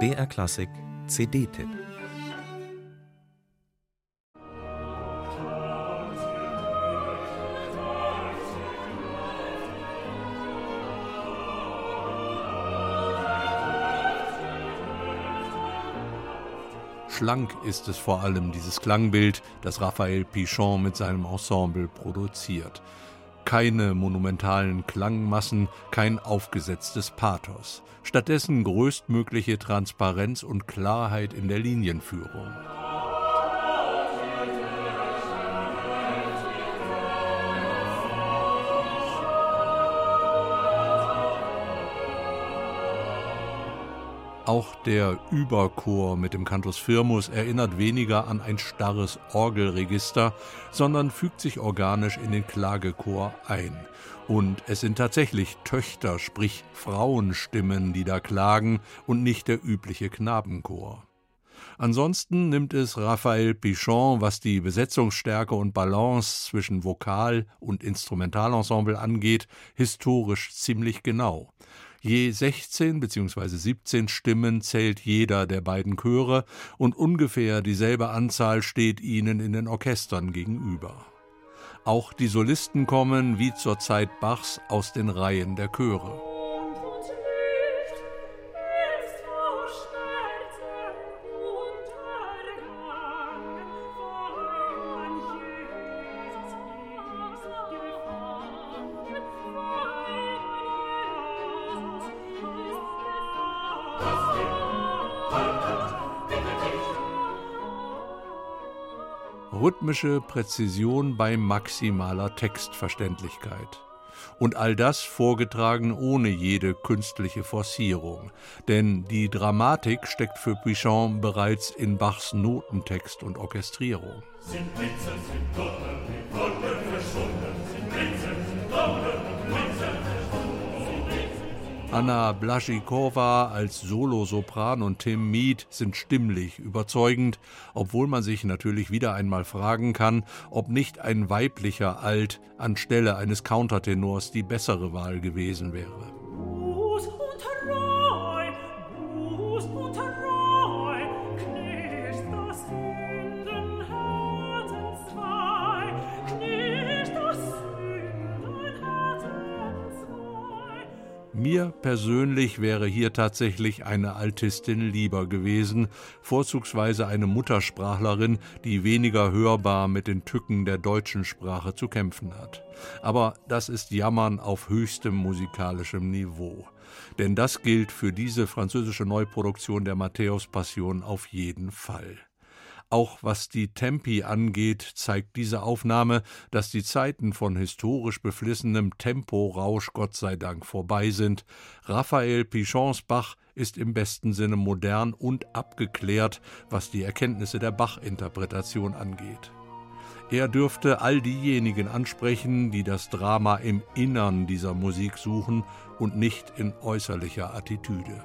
BR Klassik CD-Tipp Schlank ist es vor allem, dieses Klangbild, das Raphael Pichon mit seinem Ensemble produziert. Keine monumentalen Klangmassen, kein aufgesetztes Pathos. Stattdessen größtmögliche Transparenz und Klarheit in der Linienführung. Auch der Überchor mit dem Cantus Firmus erinnert weniger an ein starres Orgelregister, sondern fügt sich organisch in den Klagechor ein. Und es sind tatsächlich Töchter, sprich Frauenstimmen, die da klagen und nicht der übliche Knabenchor. Ansonsten nimmt es Raphael Pichon, was die Besetzungsstärke und Balance zwischen Vokal- und Instrumentalensemble angeht, historisch ziemlich genau. Je 16 bzw. 17 Stimmen zählt jeder der beiden Chöre und ungefähr dieselbe Anzahl steht ihnen in den Orchestern gegenüber. Auch die Solisten kommen, wie zur Zeit Bachs, aus den Reihen der Chöre. Rhythmische Präzision bei maximaler Textverständlichkeit. Und all das vorgetragen ohne jede künstliche Forcierung. Denn die Dramatik steckt für Pichon bereits in Bachs Notentext und Orchestrierung. Sind Blitze, sind Donner, Anna Blaschikowa als Solosopran und Tim Mead sind stimmlich überzeugend, obwohl man sich natürlich wieder einmal fragen kann, ob nicht ein weiblicher Alt anstelle eines Countertenors die bessere Wahl gewesen wäre. Mir persönlich wäre hier tatsächlich eine Altistin lieber gewesen, vorzugsweise eine Muttersprachlerin, die weniger hörbar mit den Tücken der deutschen Sprache zu kämpfen hat. Aber das ist Jammern auf höchstem musikalischem Niveau. Denn das gilt für diese französische Neuproduktion der Matthäus Passion auf jeden Fall. Auch was die Tempi angeht, zeigt diese Aufnahme, dass die Zeiten von historisch beflissenem Temporausch Gott sei Dank vorbei sind. Raphael Pichons Bach ist im besten Sinne modern und abgeklärt, was die Erkenntnisse der Bach-Interpretation angeht. Er dürfte all diejenigen ansprechen, die das Drama im Innern dieser Musik suchen und nicht in äußerlicher Attitüde.